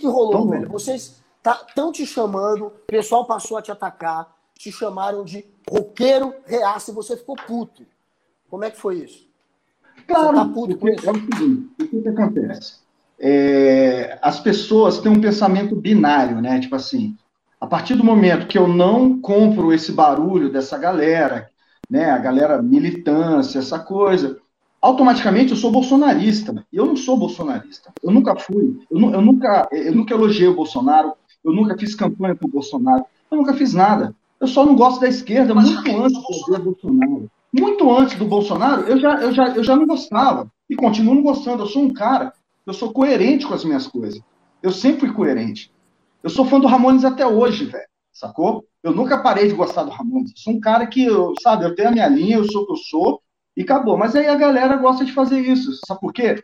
que rolou, velho? Vocês estão tá, te chamando, o pessoal passou a te atacar, te chamaram de roqueiro reaça e você ficou puto. Como é que foi isso? Claro, tá puto com isso? é o seguinte, o que, que acontece? É, as pessoas têm um pensamento binário, né? Tipo assim, a partir do momento que eu não compro esse barulho dessa galera, né? A galera militância, essa coisa, automaticamente eu sou bolsonarista. E eu não sou bolsonarista. Eu nunca fui. Eu, eu, nunca, eu nunca elogiei o Bolsonaro. Eu nunca fiz campanha para o Bolsonaro. Eu nunca fiz nada. Eu só não gosto da esquerda muito antes do Bolsonaro. Muito antes do Bolsonaro, eu já, eu, já, eu já não gostava. E continuo não gostando. Eu sou um cara, eu sou coerente com as minhas coisas. Eu sempre fui coerente. Eu sou fã do Ramones até hoje, velho. Sacou? Eu nunca parei de gostar do Ramones. Eu sou um cara que, eu, sabe, eu tenho a minha linha, eu sou o que eu sou, e acabou. Mas aí a galera gosta de fazer isso. Sabe por quê?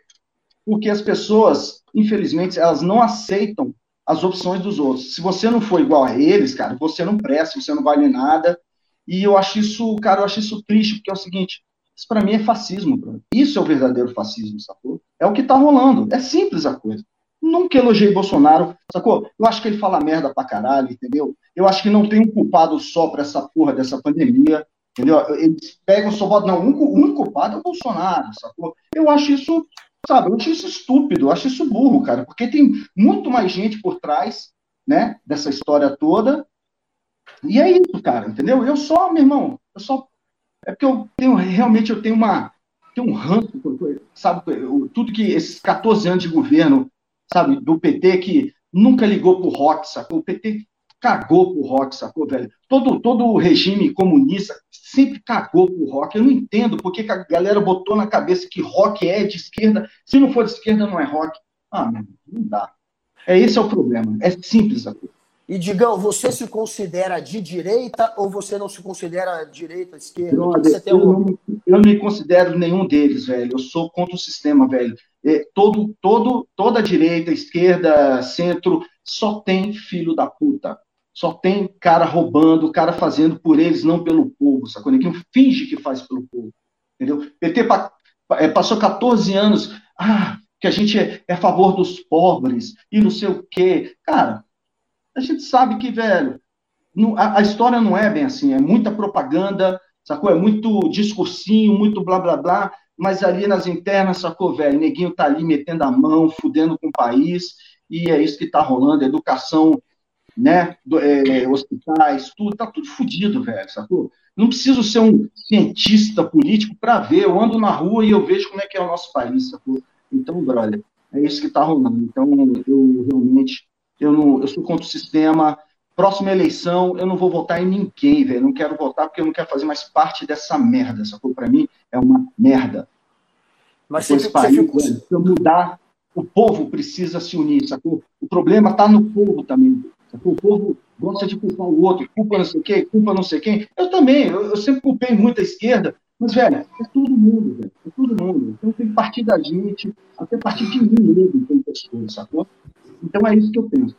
Porque as pessoas, infelizmente, elas não aceitam as opções dos outros. Se você não for igual a eles, cara, você não presta, você não vale nada. E eu acho isso, cara, eu acho isso triste, porque é o seguinte, isso para mim é fascismo, bro. Isso é o verdadeiro fascismo, sacou? É o que tá rolando. É simples a coisa. Nunca elogiei Bolsonaro, sacou? Eu acho que ele fala merda pra caralho, entendeu? Eu acho que não tem um culpado só pra essa porra dessa pandemia, entendeu? Eles pegam só botam, não, o único culpado é o Bolsonaro, sacou? Eu acho isso, sabe, eu acho isso estúpido, eu acho isso burro, cara, porque tem muito mais gente por trás, né, dessa história toda, e é isso, cara, entendeu? Eu só, meu irmão, eu só. É porque eu tenho, realmente, eu tenho uma. Tenho um ranço, sabe? Tudo que esses 14 anos de governo, sabe, do PT que nunca ligou pro rock, sacou? O PT cagou pro rock, sacou, velho? Todo, todo o regime comunista sempre cagou pro rock. Eu não entendo porque que a galera botou na cabeça que rock é de esquerda. Se não for de esquerda, não é rock. Ah, não dá. É esse é o problema. É simples a coisa. E Digão, você se considera de direita ou você não se considera direita, esquerda? Brother, eu, um... não, eu não me considero nenhum deles, velho. Eu sou contra o sistema, velho. É, todo, todo, toda direita, esquerda, centro, só tem filho da puta. Só tem cara roubando, cara fazendo por eles, não pelo povo, sacou? Ninguém finge que faz pelo povo. Entendeu? PT é, passou 14 anos, ah, que a gente é, é a favor dos pobres e não sei o quê. Cara, a gente sabe que, velho, a, a, história não é bem assim, é muita propaganda, sacou? É muito discursinho, muito blá blá blá, mas ali nas internas, sacou, velho? Neguinho tá ali metendo a mão, fudendo com o país, e é isso que tá rolando, educação, né? Do, é, hospitais, tudo, tá tudo fudido, velho, sacou? Não preciso ser um cientista político para ver, eu ando na rua e eu vejo como é que é o nosso país, sacou? Então, brother, é isso que tá rolando. Então, eu realmente eu, não, eu sou contra o sistema. Próxima eleição, eu não vou votar em ninguém, velho. Não quero votar porque eu não quero fazer mais parte dessa merda. Coisa para mim é uma merda. Mas você, país, você velho, se mudar, o povo precisa se unir, sacou? O problema está no povo também. O povo gosta de culpar o outro, culpa não sei quem, culpa não sei quem. Eu também, eu, eu sempre culpei muito a esquerda, mas, velho, é todo mundo, velho. É todo mundo. Então tem que partir da gente, até partir de mim mesmo, tem pessoas, sacou? Então é isso que eu penso.